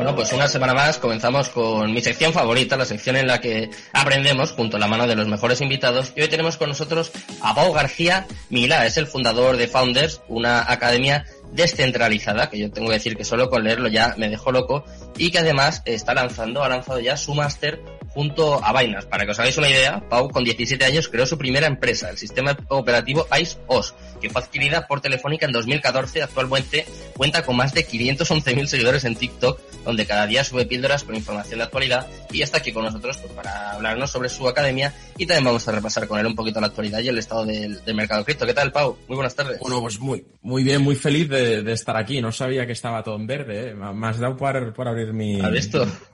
Bueno, pues una semana más comenzamos con mi sección favorita, la sección en la que aprendemos junto a la mano de los mejores invitados. Y hoy tenemos con nosotros a Pau García Milá, es el fundador de Founders, una academia descentralizada, que yo tengo que decir que solo con leerlo ya me dejó loco, y que además está lanzando, ha lanzado ya su máster junto a Vainas. Para que os hagáis una idea, Pau con 17 años creó su primera empresa, el sistema operativo ICE-OS, que fue adquirida por Telefónica en 2014. Actualmente cuenta con más de 511.000 seguidores en TikTok, donde cada día sube píldoras con información de actualidad y está aquí con nosotros pues, para hablarnos sobre su academia y también vamos a repasar con él un poquito la actualidad y el estado del, mercado cripto. ¿Qué tal, Pau? Muy buenas tardes. Bueno, pues muy, muy bien, muy feliz de, estar aquí. No sabía que estaba todo en verde. ¿eh? Me has dado por, por abrir mi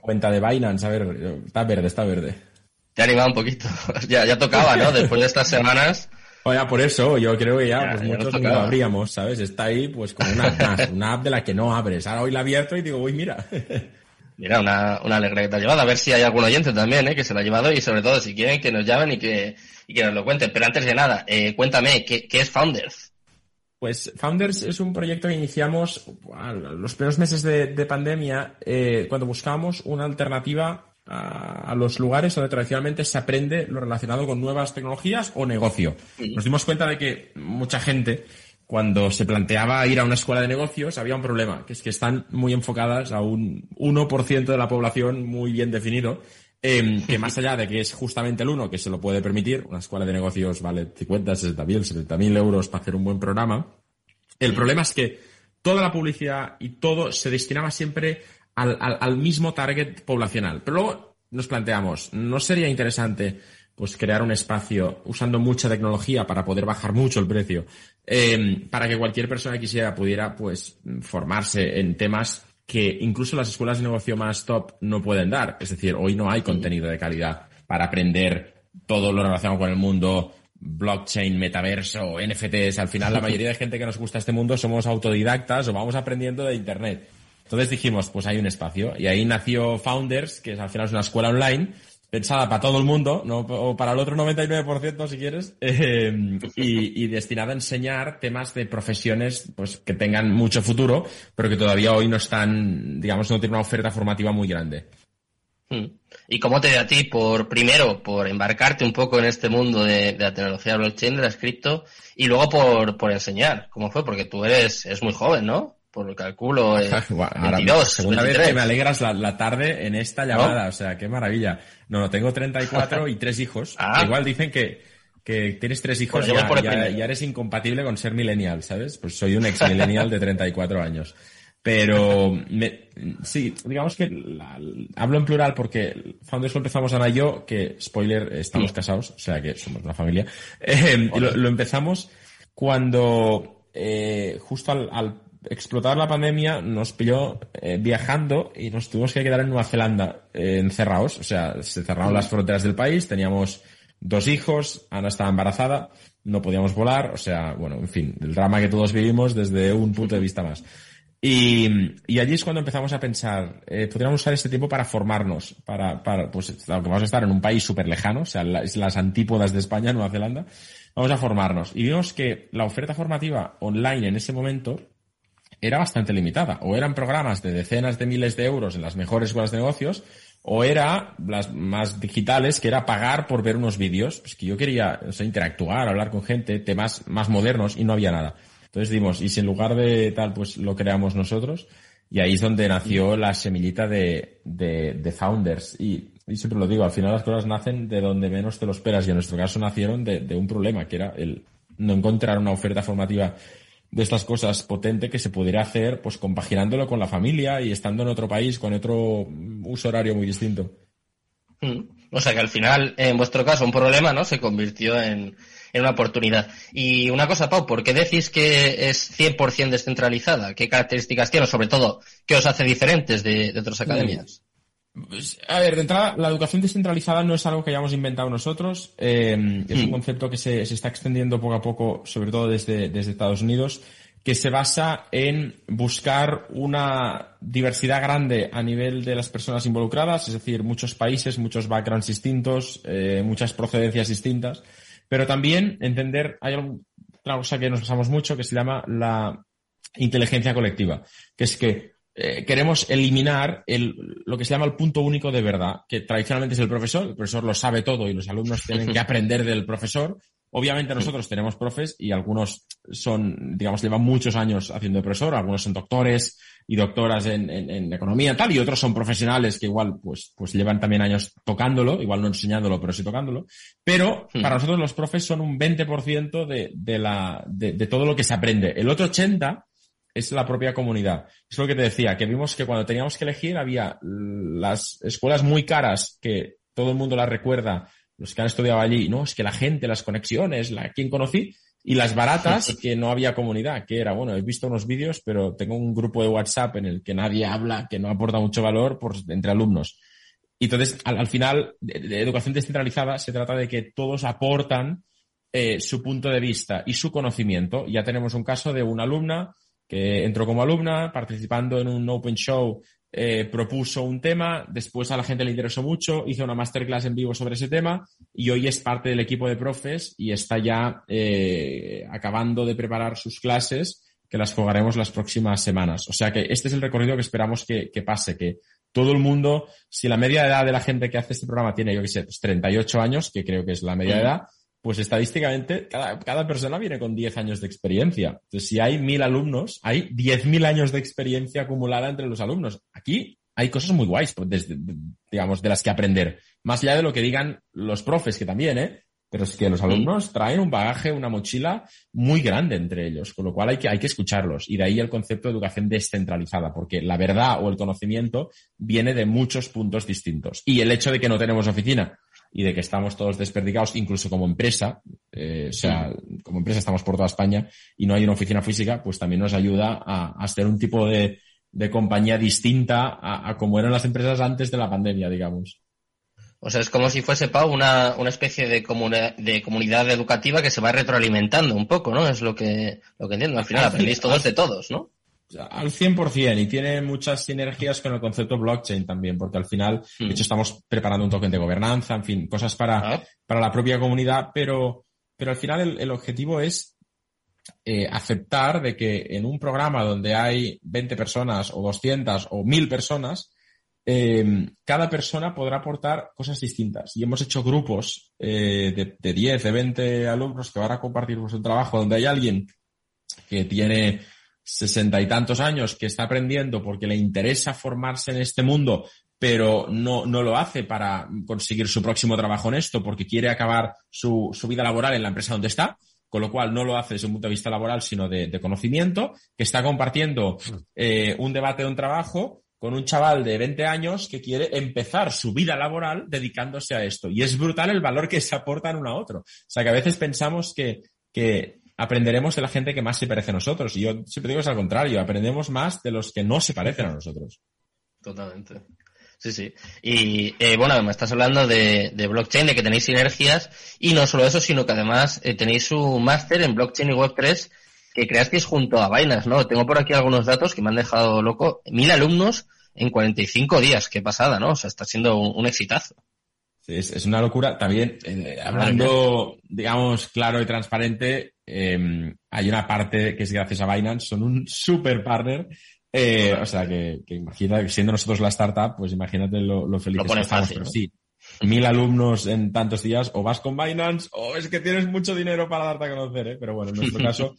cuenta de Binance. A ver, está verde está verde. Te ha animado un poquito. ya, ya tocaba, ¿no? Después de estas semanas. Oye, por eso, yo creo que ya, pues muchos no abríamos, ¿sabes? Está ahí, pues, como una app una app de la que no abres. Ahora hoy la abierto y digo, uy, mira. mira, una, una alegría que te ha llevado. A ver si hay algún oyente también, ¿eh? Que se la ha llevado y sobre todo, si quieren, que nos llamen y que, y que nos lo cuenten. Pero antes de nada, eh, cuéntame, ¿qué, ¿qué es Founders? Pues Founders es un proyecto que iniciamos los primeros meses de, de pandemia eh, cuando buscábamos una alternativa a, los lugares donde tradicionalmente se aprende lo relacionado con nuevas tecnologías o negocio. Nos dimos cuenta de que mucha gente, cuando se planteaba ir a una escuela de negocios, había un problema, que es que están muy enfocadas a un 1% de la población muy bien definido, em, que más allá de que es justamente el uno que se lo puede permitir, una escuela de negocios vale 50, 60 mil, 70 mil euros para hacer un buen programa, el problema es que toda la publicidad y todo se destinaba siempre al, mismo target poblacional. Pero luego nos planteamos, ¿no sería interesante pues crear un espacio usando mucha tecnología para poder bajar mucho el precio, em, para que cualquier persona que quisiera pudiera pues formarse en temas que incluso las escuelas de negocio más top no pueden dar. Es decir, hoy no hay contenido de calidad para aprender todo lo relacionado con el mundo blockchain, metaverso, NFTs. Al final, la mayoría de gente que nos gusta este mundo somos autodidactas o vamos aprendiendo de Internet. Entonces dijimos, pues hay un espacio. Y ahí nació Founders, que al final es una escuela online, pensada para todo el mundo, no o para el otro 99% si quieres, eh, y, destinada a enseñar temas de profesiones pues que tengan mucho futuro, pero que todavía hoy no están, digamos, no tienen una oferta formativa muy grande. Hmm. ¿Y cómo te dio a ti por, primero, por embarcarte un poco en este mundo de, la tecnología blockchain, de la cripto, y luego por, por enseñar? ¿Cómo fue? Porque tú eres, eres muy joven, ¿no? Por lo calculo, eh, 22, segunda vez que me alegras la, tarde en esta llamada, o sea, qué maravilla. No, no, tengo 34 y tres hijos. Ah. Igual dicen que, que tienes tres hijos y pues ya, ya, eres incompatible con ser millennial, ¿sabes? Pues soy un ex millennial de 34 años. Pero me, sí, digamos que hablo en plural porque Founders lo empezamos Ana y yo, que spoiler, estamos casados, o sea que somos una familia. Eh, lo, empezamos cuando eh, justo al, al explotar la pandemia nos pilló eh, viajando y nos tuvimos que quedar en Nueva Zelanda eh, encerrados. O sea, se cerraron las fronteras del país, teníamos dos hijos, Ana estaba embarazada, no podíamos volar, o sea, bueno, en fin, el drama que todos vivimos desde un punto de vista más. Y, y allí es cuando empezamos a pensar, eh, podríamos usar este tiempo para formarnos, para, para, pues, aunque vamos a estar en un país súper lejano, o sea, las, las antípodas de España, Nueva Zelanda, vamos a formarnos. Y vimos que la oferta formativa online en ese momento era bastante limitada. O eran programas de decenas de miles de euros en las mejores escuelas de negocios, o era las más digitales, que era pagar por ver unos vídeos. Pues que yo quería interactuar, hablar con gente, temas más modernos, y no había nada. Entonces dimos, y si en lugar de tal, pues lo creamos nosotros, y ahí es donde nació la semillita de, de, de founders. Y, y, siempre lo digo, al final las cosas nacen de donde menos te lo esperas, y en nuestro caso nacieron de, de un problema, que era el no encontrar una oferta formativa de estas cosas potente que se pudiera hacer pues compaginándolo con la familia y estando en otro país con otro uso horario muy distinto. Mm. O sea que al final, en vuestro caso, un problema, ¿no? Se convirtió en, en una oportunidad. Y una cosa, Pau, ¿por qué decís que es 100% descentralizada? ¿Qué características tiene? Sobre todo, ¿qué os hace diferentes de, de otras academias? Pues, a ver, de entrada, la educación descentralizada no es algo que hayamos inventado nosotros. Eh, es un mm. concepto que se, se, está extendiendo poco a poco, sobre todo desde, desde Estados Unidos, que se basa en buscar una diversidad grande a nivel de las personas involucradas, es decir, muchos países, muchos backgrounds distintos, eh, muchas procedencias distintas, pero también entender, hay otra cosa que nos pasamos mucho que se llama la inteligencia colectiva, que es que eh, queremos eliminar el, lo que se llama el punto único de verdad, que tradicionalmente es el profesor, el profesor lo sabe todo y los alumnos tienen que aprender del profesor. Obviamente nosotros tenemos profes y algunos son, digamos, llevan muchos años haciendo de profesor, algunos son doctores y doctoras en, en, economía tal, y otros son profesionales que igual, pues, pues llevan también años tocándolo, igual no enseñándolo, pero sí tocándolo. Pero para nosotros los profes son un 20% de, de la, de, de todo lo que se aprende. El otro 80 es la propia comunidad. Es lo que te decía, que vimos que cuando teníamos que elegir había las escuelas muy caras que todo el mundo las recuerda, los que han estudiado allí, no, es que la gente, las conexiones, la quien conocí, y las baratas que no había comunidad, que era, bueno, he visto unos vídeos, pero tengo un grupo de WhatsApp en el que nadie habla, que no aporta mucho valor por, entre alumnos. Y entonces, al, final, de, educación descentralizada se trata de que todos aportan eh, su punto de vista y su conocimiento. Ya tenemos un caso de una alumna que entró como alumna, participando en un open show, eh, propuso un tema, después a la gente le interesó mucho, hizo una masterclass en vivo sobre ese tema y hoy es parte del equipo de profes y está ya eh, acabando de preparar sus clases que las jugaremos las próximas semanas. O sea que este es el recorrido que esperamos que, que pase, que todo el mundo, si la media edad de la gente que hace este programa tiene, yo qué sé, 38 pues años, que creo que es la media edad, pues estadísticamente cada, persona viene con 10 años de experiencia. Entonces, si hay mil alumnos, hay 10.000 años de experiencia acumulada entre los alumnos. Aquí hay cosas muy guays, pues, desde, digamos, de las que aprender. Más allá de lo que digan los profes, que también, ¿eh? Pero es que los alumnos traen un bagaje, una mochila muy grande entre ellos, con lo cual hay que, hay que escucharlos. Y de ahí el concepto de educación descentralizada, porque la verdad o el conocimiento viene de muchos puntos distintos. Y el hecho de que no tenemos oficina y de que estamos todos desperdigados, incluso como empresa, eh, o sea, como empresa estamos por toda España y no hay una oficina física, pues también nos ayuda a, a ser un tipo de, de compañía distinta a, a, como eran las empresas antes de la pandemia, digamos. O sea, es como si fuese, Pau, una, una especie de, de comunidad educativa que se va retroalimentando un poco, ¿no? Es lo que, lo que entiendo. Al final aprendéis todos de todos, ¿no? Al 100% y tiene muchas sinergias con el concepto blockchain también, porque al final, de hmm. hecho, estamos preparando un token de gobernanza, en fin, cosas para, ah. para la propia comunidad, pero, pero al final el, el objetivo es eh, aceptar de que en un programa donde hay 20 personas o 200 o 1000 personas, eh, cada persona podrá aportar cosas distintas. Y hemos hecho grupos eh, de, de 10, de 20 alumnos que van a compartir su trabajo, donde hay alguien que tiene sesenta y tantos años que está aprendiendo porque le interesa formarse en este mundo, pero no, no lo hace para conseguir su próximo trabajo en esto porque quiere acabar su, su vida laboral en la empresa donde está, con lo cual no lo hace desde un punto de vista laboral, sino de, de conocimiento, que está compartiendo eh, un debate de un trabajo con un chaval de 20 años que quiere empezar su vida laboral dedicándose a esto. Y es brutal el valor que se aportan uno a otro. O sea, que a veces pensamos que, que aprenderemos de la gente que más se parece a nosotros. Y yo siempre digo es al contrario, aprendemos más de los que no se parecen a nosotros. Totalmente. Sí, sí. Y eh, bueno, me estás hablando de, de, blockchain, de que tenéis sinergias, y no solo eso, sino que además eh, tenéis un máster en blockchain y web3 que creasteis junto a Binance, ¿no? Tengo por aquí algunos datos que me han dejado loco. Mil alumnos en 45 días, qué pasada, ¿no? O sea, está siendo un exitazo. Es, es, una locura. También, eh, hablando, digamos, claro y transparente, eh, hay una parte que es gracias a Binance, son un super partner. Eh, o sea, que, que imagina, siendo nosotros la startup, pues imagínate lo, lo felices que estamos. ¿no? sí, mil alumnos en tantos días, o vas con Binance, o es que tienes mucho dinero para darte a conocer, ¿eh? Pero bueno, en nuestro caso,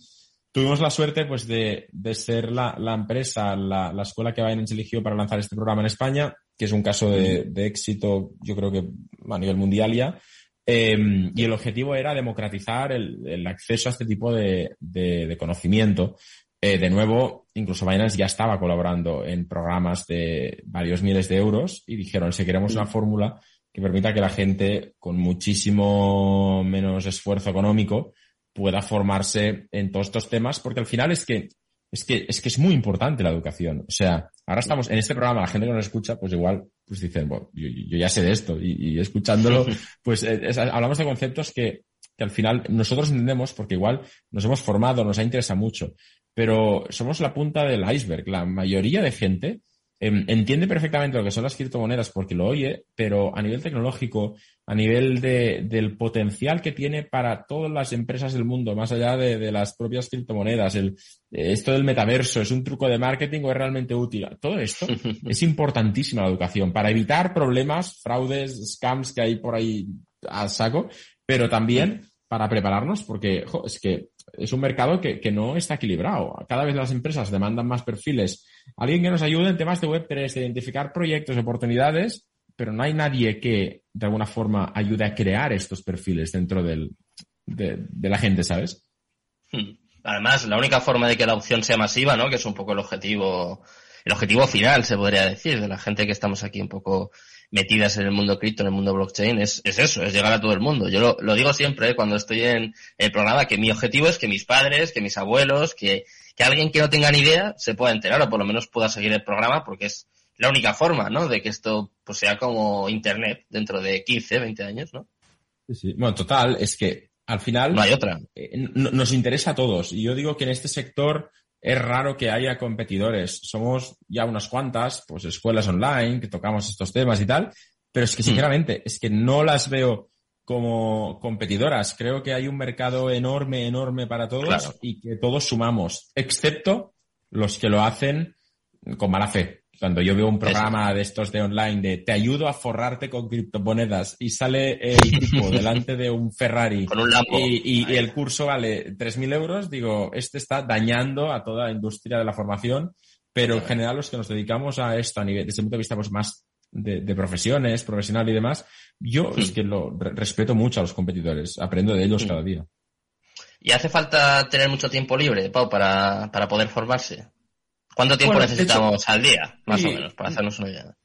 tuvimos la suerte, pues, de, de ser la, la empresa, la, la escuela que Binance eligió para lanzar este programa en España que es un caso de, de éxito, yo creo que a nivel mundial ya. Eh, y el objetivo era democratizar el, el acceso a este tipo de, de, de conocimiento. Eh, de nuevo, incluso Binance ya estaba colaborando en programas de varios miles de euros y dijeron, si queremos una fórmula que permita que la gente con muchísimo menos esfuerzo económico pueda formarse en todos estos temas, porque al final es que es que, es que es muy importante la educación. O sea, ahora estamos en este programa, la gente que nos escucha, pues igual, pues dicen, bueno, yo, yo ya sé de esto y, y escuchándolo, pues eh, es, hablamos de conceptos que, que al final nosotros entendemos porque igual nos hemos formado, nos ha interesado mucho, pero somos la punta del iceberg. La mayoría de gente entiende perfectamente lo que son las criptomonedas porque lo oye, pero a nivel tecnológico, a nivel de, del potencial que tiene para todas las empresas del mundo, más allá de, las propias criptomonedas, el, esto del metaverso, ¿es un truco de marketing o es realmente útil? Todo esto es importantísima la educación para evitar problemas, fraudes, scams que hay por ahí a saco, pero también para prepararnos porque es que es un mercado que, que, no está equilibrado. Cada vez las empresas demandan más perfiles. Alguien que nos ayude en temas de Web3, de identificar proyectos, oportunidades, pero no hay nadie que de alguna forma ayude a crear estos perfiles dentro del, de, de la gente, ¿sabes? Hmm. Además, la única forma de que la opción sea masiva, ¿no? Que es un poco el objetivo, el objetivo final, se podría decir, de la gente que estamos aquí un poco metidas en el mundo cripto, en el mundo blockchain, es, es eso, es llegar a todo el mundo. Yo lo, lo digo siempre ¿eh? cuando estoy en el programa, que mi objetivo es que mis padres, que mis abuelos, que, que alguien que no tenga ni idea se pueda enterar o por lo menos pueda seguir el programa porque es la única forma, ¿no? De que esto pues sea como Internet dentro de 15, 20 años, ¿no? Sí, sí. Bueno, total, es que al final... No hay otra. Eh, nos interesa a todos. Y yo digo que en este sector es raro que haya competidores. Somos ya unas cuantas, pues escuelas online que tocamos estos temas y tal, pero es que hmm. sinceramente es que no las veo como competidoras. Creo que hay un mercado enorme, enorme para todos y que todos sumamos, excepto los que lo hacen con mala fe. Cuando yo veo un programa de estos de online de te ayudo a forrarte con criptomonedas y sale el tipo delante de un Ferrari y, el curso vale 3.000 euros, digo, este está dañando a toda la industria de la formación, pero en general los que nos dedicamos a esto a nivel, desde el punto de vista pues, más de, profesiones, profesional y demás, yo es que lo respeto mucho a los competidores, aprendo de ellos cada día. ¿Y hace falta tener mucho tiempo libre, Pau, para, para poder formarse? ¿Cuánto tiempo necesitamos al día, más o menos, para hacernos una idea?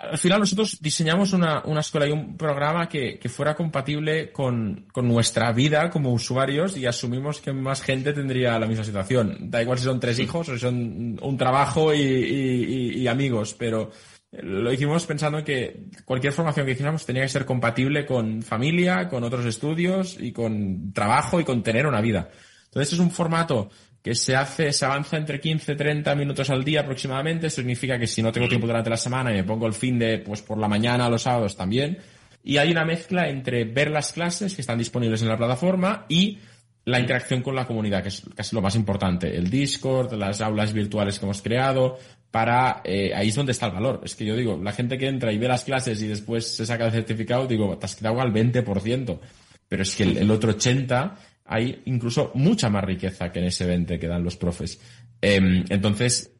Al final nosotros diseñamos una, escuela y un programa que, fuera compatible con, nuestra vida como usuarios y asumimos que más gente tendría la misma situación. Da igual si son tres hijos o si son un trabajo y, amigos, pero lo hicimos pensando en que cualquier formación que hiciéramos tenía que ser compatible con familia, con otros estudios y con trabajo y con tener una vida. Entonces es un formato que se hace, se avanza entre 15 30 minutos al día aproximadamente. Eso significa que si no tengo tiempo durante la semana y me pongo el fin de, pues por la mañana, los sábados también. Y hay una mezcla entre ver las clases que están disponibles en la plataforma y la interacción con la comunidad, que es casi lo más importante. El Discord, las aulas virtuales que hemos creado, para, eh, ahí es donde está el valor. Es que yo digo, la gente que entra y ve las clases y después se saca el certificado, digo, te has quedado al 20%. Pero es que el, el otro 80 hay incluso mucha más riqueza que en ese 20 que dan los profes. Em, entonces,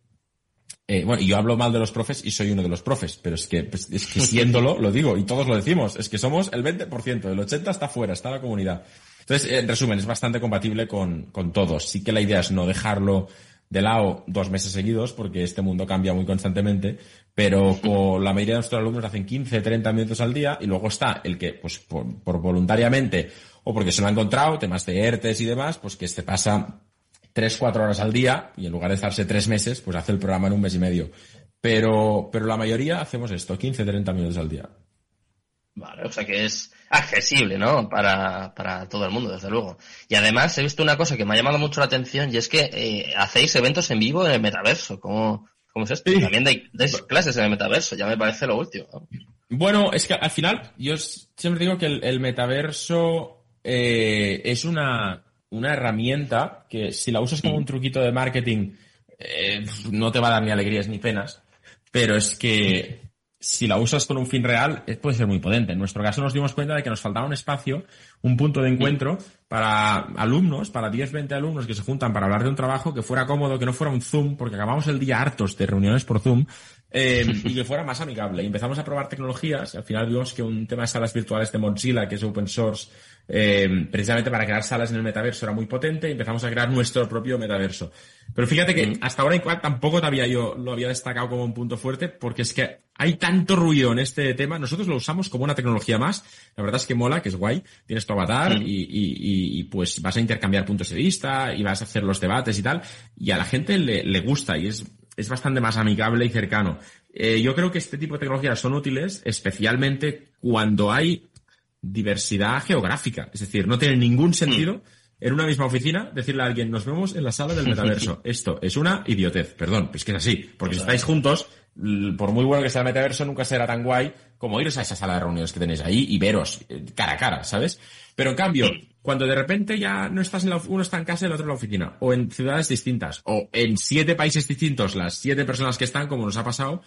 eh, bueno, yo hablo mal de los profes y soy uno de los profes, pero es que, pues, es que siéndolo, lo digo, y todos lo decimos, es que somos el 20%, el 80% está fuera, está la comunidad. Entonces, en resumen, es bastante compatible con, con todos. Sí que la idea es no dejarlo de lado dos meses seguidos, porque este mundo cambia muy constantemente, pero con la mayoría de nuestros alumnos hacen 15, 30 minutos al día, y luego está el que, pues, por voluntariamente o porque se lo ha encontrado, temas de ERTES y demás, pues que este pasa tres, cuatro horas al día y en lugar de estarse tres meses, pues hace el programa en un mes y medio. Pero, pero la mayoría hacemos esto, 15, 30 minutos al día. Vale, o sea que es accesible, ¿no? Para, para todo el mundo, desde luego. Y además he visto una cosa que me ha llamado mucho la atención y es que eh, hacéis eventos en vivo en el metaverso. ¿Cómo, cómo es esto? También dais, clases en el metaverso, ya me parece lo último. Bueno, es que al final yo siempre digo que el metaverso eh, es una, una herramienta que si la usas como un truquito de marketing eh, no te va a dar ni alegrías ni penas, pero es que si la usas con un fin real eh, puede ser muy potente. En nuestro caso nos dimos cuenta de que nos faltaba un espacio, un punto de encuentro para alumnos, para 10, 20 alumnos que se juntan para hablar de un trabajo que fuera cómodo, que no fuera un Zoom, porque acabamos el día hartos de reuniones por Zoom, y que fuera más amigable. Y empezamos a probar tecnologías y al final vimos que un tema de salas virtuales de Mozilla, que es open source, eh, precisamente para crear salas en el metaverso era muy potente y empezamos a crear nuestro propio metaverso. Pero fíjate que mm. hasta ahora igual tampoco todavía yo lo había destacado como un punto fuerte porque es que hay tanto ruido en este tema. Nosotros lo usamos como una tecnología más. La verdad es que mola, que es guay. Tienes tu avatar mm. y, pues vas a intercambiar puntos de vista y vas a hacer los debates y tal. Y a la gente le, gusta y es, es bastante más amigable y cercano. Eh, yo creo que este tipo de tecnologías son útiles, especialmente cuando hay diversidad geográfica. Es decir, no tiene ningún sentido en una misma oficina, decirle a alguien, nos vemos en la sala del metaverso. Esto es una idiotez, perdón, es que es así. Porque si estáis juntos, por muy bueno que sea el metaverso, nunca será tan guay como iros a esa sala de reuniones que tenéis ahí y veros eh, cara a cara, ¿sabes? Pero en cambio, cuando de repente ya no estás en la, uno está en casa y el otro en la oficina, o en ciudades distintas, o en siete países distintos, las siete personas que están, como nos ha pasado,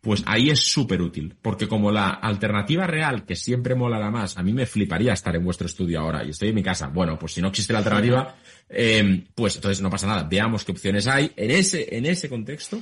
pues ahí es súper útil. Porque como la alternativa real, que siempre molará más, a mí me fliparía estar en vuestro estudio ahora y estoy en mi casa. Bueno, pues si no existe la alternativa, eh, pues entonces no pasa nada. Veamos qué opciones hay. En ese, en ese contexto,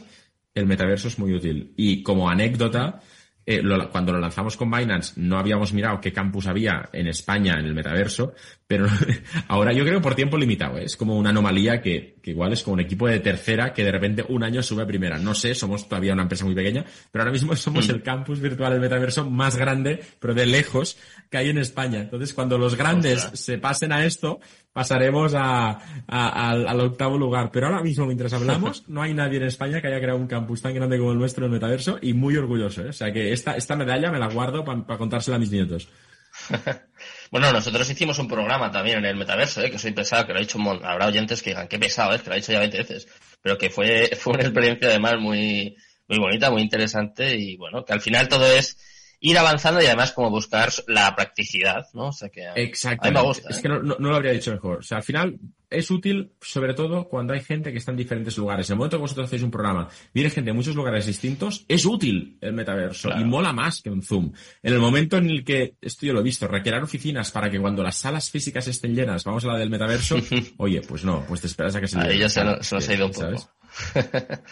el metaverso es muy útil. Y como anécdota, eh, cuando lo lanzamos con Binance no habíamos mirado qué campus había en España en el metaverso, pero ahora yo creo por tiempo limitado, ¿eh? es como una anomalía que, que, igual es como un equipo de tercera que de repente un año sube a primera. No sé, somos todavía una empresa muy pequeña, pero ahora mismo somos mm. el campus virtual del metaverso más grande, pero de lejos, que hay en España. Entonces, cuando los grandes se pasen a esto, pasaremos a, al, octavo lugar. Pero ahora mismo, mientras hablamos, no hay nadie en España que haya creado un campus tan grande como el nuestro en el metaverso y muy orgulloso. ¿eh? O sea que esta, esta medalla me la guardo para contársela a mis nietos. Bueno, nosotros hicimos un programa también en el metaverso, ¿eh? que soy pesado, que lo ha dicho, habrá oyentes que digan, qué pesado es, que lo ha dicho ya 20 veces, pero que fue, fue una experiencia además muy, muy bonita, muy interesante y bueno, que al final todo es ir avanzando y además como buscar la practicidad, ¿no? O sea que Exacto. me gusta. Es que ¿eh? no, lo habría dicho mejor. O sea, al final es útil sobre todo cuando hay gente que está en diferentes lugares. En el momento que vosotros hacéis un programa, viene gente de muchos lugares distintos, es útil el metaverso y mola más que un Zoom. En el momento en el que, esto yo lo he visto, requerir oficinas para que cuando las salas físicas estén llenas, vamos a la del metaverso, oye, pues no, pues te esperas a que se Ahí ya se, se, ha ido un poco.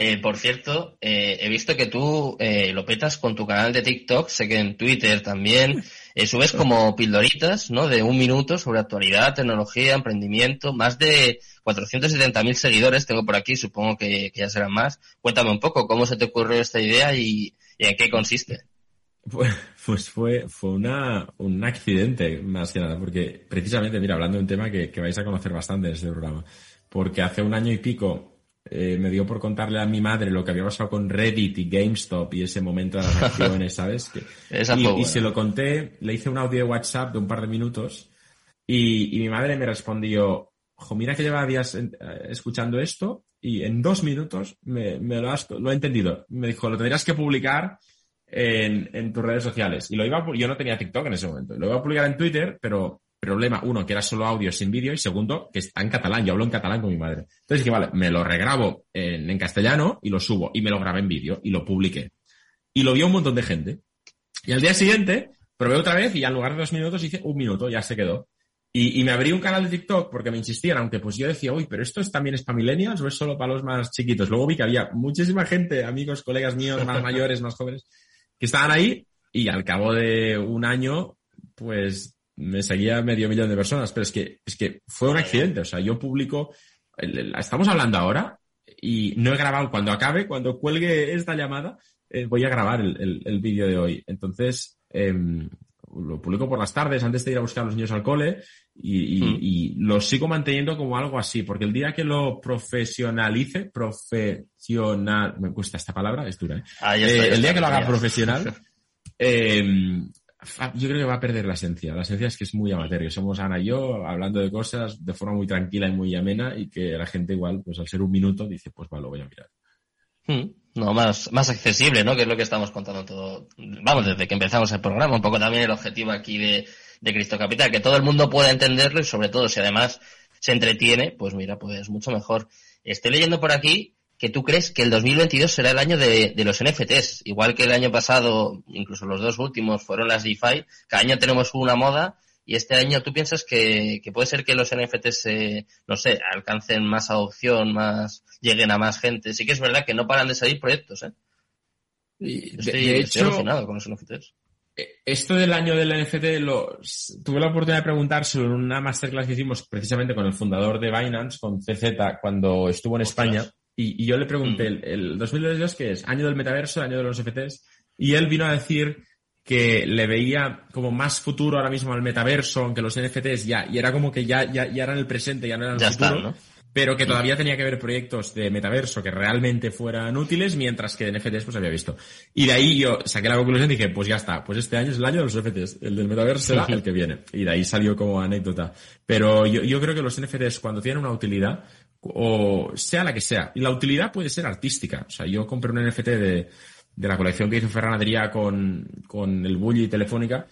Eh, por cierto, eh, he visto que tú eh, lo petas con tu canal de TikTok, sé que en Twitter también. Subes como pildoritas, ¿no? De un minuto sobre actualidad, tecnología, emprendimiento, más de 470.000 seguidores tengo por aquí, supongo que, ya serán más. Cuéntame un poco cómo se te ocurrió esta idea y, en qué consiste. Pues, pues, fue, fue una, un accidente, más que nada, porque precisamente, mira, hablando de un tema que vais a conocer bastante en este programa, porque hace un año y pico eh, me dio por contarle a mi madre lo que había pasado con Reddit y GameStop y ese momento de las acciones, ¿sabes? y, se lo conté, le hice un audio de WhatsApp de un par de minutos y, mi madre me respondió, mira que lleva días eh, escuchando esto y en dos minutos me, lo, has, lo he entendido. Me dijo, lo tendrías que publicar en, en tus redes sociales. Y lo iba, yo no tenía TikTok en ese momento. Lo iba a publicar en Twitter, pero Problema, uno, que era solo audio sin vídeo, y segundo, que está en catalán. Yo hablo en catalán con mi madre. Entonces dije, vale, me lo regrabo en, en castellano y lo subo. Y me lo grabé en vídeo y lo publiqué. Y lo vio un montón de gente. Y al día siguiente, probé otra vez y en lugar de dos minutos hice un minuto, ya se quedó. Y, y, me abrí un canal de TikTok porque me insistían, aunque pues yo decía, uy, pero esto es, también es para millennials o es solo para los más chiquitos. Luego vi que había muchísima gente, amigos, colegas míos, más mayores, más jóvenes, que estaban ahí y al cabo de un año, pues me seguía medio millón de personas, pero es que, es que fue un accidente. O sea, yo publico, estamos hablando ahora y no he grabado. Cuando acabe, cuando cuelgue esta llamada, eh, voy a grabar el, el, vídeo de hoy. Entonces, em, lo publico por las tardes antes de ir a buscar a los niños al cole y, y, mm. lo sigo manteniendo como algo así, porque el día que lo profesionalice, profesional, me gusta esta palabra, es dura, ¿eh? Ah, eh el día que lo haga profesional, eh, yo creo que va a perder la esencia. La esencia es que es muy amateur. Somos Ana y yo hablando de cosas de forma muy tranquila y muy amena y que la gente igual, pues al ser un minuto, dice, pues va, lo voy a mirar. Hmm. No, más, más accesible, ¿no? Que es lo que estamos contando todo. Vamos, desde que empezamos el programa, un poco también el objetivo aquí de, de Cristo Capital, que todo el mundo pueda entenderlo y sobre todo si además se entretiene, pues mira, pues mucho mejor. Estoy leyendo por aquí que tú crees que el 2022 será el año de, los NFTs, igual que el año pasado, incluso los dos últimos fueron las DeFi, cada año tenemos una moda y este año tú piensas que, puede ser que los NFTs, eh, no sé, alcancen más adopción, más, lleguen a más gente. Sí que es verdad que no paran de salir proyectos, ¿eh? estoy, de hecho, con los NFTs. Eh, esto del año del NFT lo, tuve la oportunidad de preguntárselo en una masterclass que hicimos precisamente con el fundador de Binance, con CZ, cuando estuvo en España. Y, yo le pregunté, mm. el, 2022 qué es? Año del metaverso, año de los NFTs. Y él vino a decir que le veía como más futuro ahora mismo al metaverso, aunque los NFTs ya, y era como que ya, ya, ya eran el presente, ya no eran el futuro. pero que todavía tenía que haber proyectos de metaverso que realmente fueran útiles, mientras que de NFTs pues había visto. Y de ahí yo saqué la conclusión y dije, pues ya está, pues este año es el año de los NFTs, el del metaverso será el que viene. Y de ahí salió como anécdota. Pero yo, yo creo que los NFTs cuando tienen una utilidad, o sea la que sea, y la utilidad puede ser artística. O sea, yo compré un NFT de, de la colección que hizo Ferran Adrià con, con el Bully Telefónica,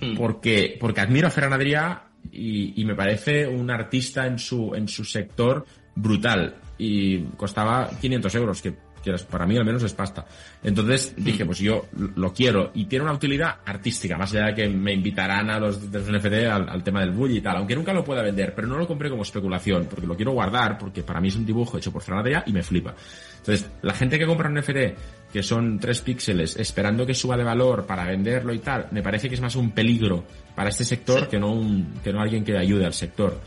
hmm. porque, porque admiro a Ferran Adrià y, y, me parece un artista en su, en su sector brutal. Y costaba 500 euros, que, que para mí al menos es pasta. Entonces dije, pues yo lo quiero. Y tiene una utilidad artística, más allá de que me invitarán a los de los NFT al, al, tema del bully y tal. Aunque nunca lo pueda vender, pero no lo compré como especulación, porque lo quiero guardar, porque para mí es un dibujo hecho por Ferran y me flipa. Entonces, la gente que compra un NFT, que son tres píxeles, esperando que suba de valor para venderlo y tal, me parece que es más un peligro para este sector que no un, que no alguien que ayude al sector,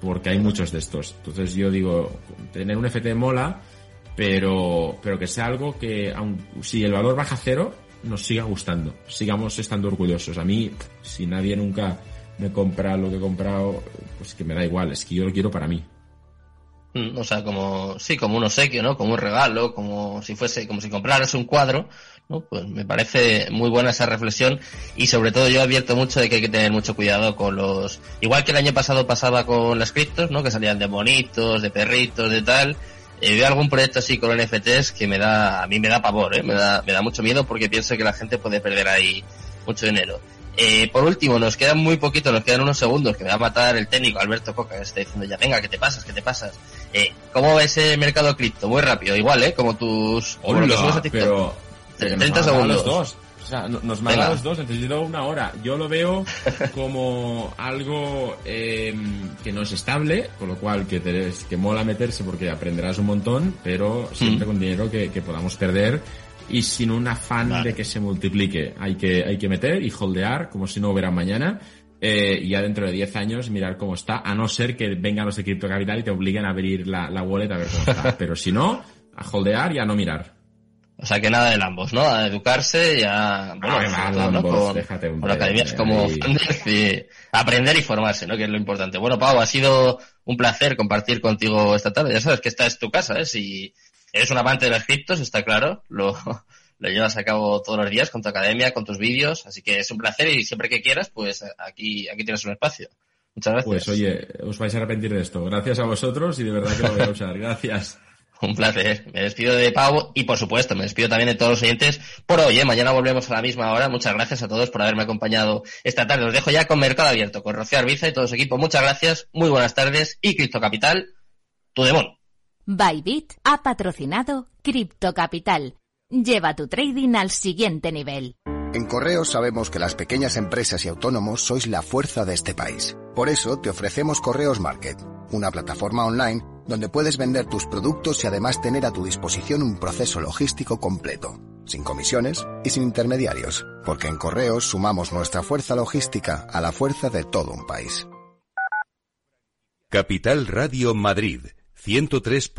porque hay muchos de estos. Entonces yo digo, tener un NFT mola, pero, pero que sea algo que, aun, si el valor baja cero, nos siga gustando, sigamos estando orgullosos. A mí, si nadie nunca me compra lo que he comprado, pues que me da igual, es que yo lo quiero para mí. Mm, o sea, como, sí, como un obsequio, ¿no? Como un regalo, como si fuese, como si compraras un cuadro. Pues me parece muy buena esa reflexión y sobre todo yo advierto mucho de que hay que tener mucho cuidado con los, igual que el año pasado pasaba con las criptos, ¿no? Que salían de bonitos, de perritos, de tal. Eh, veo algún proyecto así con NFTs que me da, a mí me da pavor, ¿eh? Me da, me da mucho miedo porque pienso que la gente puede perder ahí mucho dinero. Eh, por último, nos quedan muy poquito, nos quedan unos segundos que me va a matar el técnico Alberto Coca, que está diciendo ya, venga, ¿qué te pasas? ¿Qué te pasas? Eh, ¿Cómo ves el mercado cripto? Muy rápido, igual, ¿eh? Como tus... Hola, pero 30 segundos. Los dos. O sea, nos manda los dos, necesito una hora. Yo lo veo como algo eh, que no es estable, con lo cual que, te, que mola meterse porque aprenderás un montón, pero siempre mm. con dinero que, que, podamos perder y sin un afán de que se multiplique. Hay que, hay que meter y holdear como si no hubiera mañana. Eh, y ya dentro de 10 años mirar cómo está, a no ser que vengan los de Crypto Capital y te obliguen a abrir la, la wallet a ver cómo está. Pero si no, a holdear y a no mirar. O sea que nada de ambos, ¿no? A educarse y a, bueno, ¿no? con, déjate un con academias como y aprender y formarse, ¿no? Que es lo importante. Bueno, Pau, ha sido un placer compartir contigo esta tarde. Ya sabes que esta es tu casa, ¿eh? Si eres un amante de los criptos, está claro, lo, lo llevas a cabo todos los días con tu academia, con tus vídeos, así que es un placer y siempre que quieras, pues aquí, aquí tienes un espacio. Muchas gracias. Pues oye, os vais a arrepentir de esto. Gracias a vosotros y de verdad que lo voy a usar. Gracias. Un placer. Me despido de Pau y, por supuesto, me despido también de todos los oyentes por hoy. ¿eh? Mañana volvemos a la misma hora. Muchas gracias a todos por haberme acompañado esta tarde. Os dejo ya con Mercado Abierto, con Rocío Arbiza y todo su equipo. Muchas gracias, muy buenas tardes y Cripto Capital, tu demon. Bybit ha patrocinado Cripto Capital. Lleva tu trading al siguiente nivel. En Correos sabemos que las pequeñas empresas y autónomos sois la fuerza de este país. Por eso te ofrecemos Correos Market, una plataforma online donde puedes vender tus productos y además tener a tu disposición un proceso logístico completo, sin comisiones y sin intermediarios, porque en Correos sumamos nuestra fuerza logística a la fuerza de todo un país. Capital Radio Madrid 103.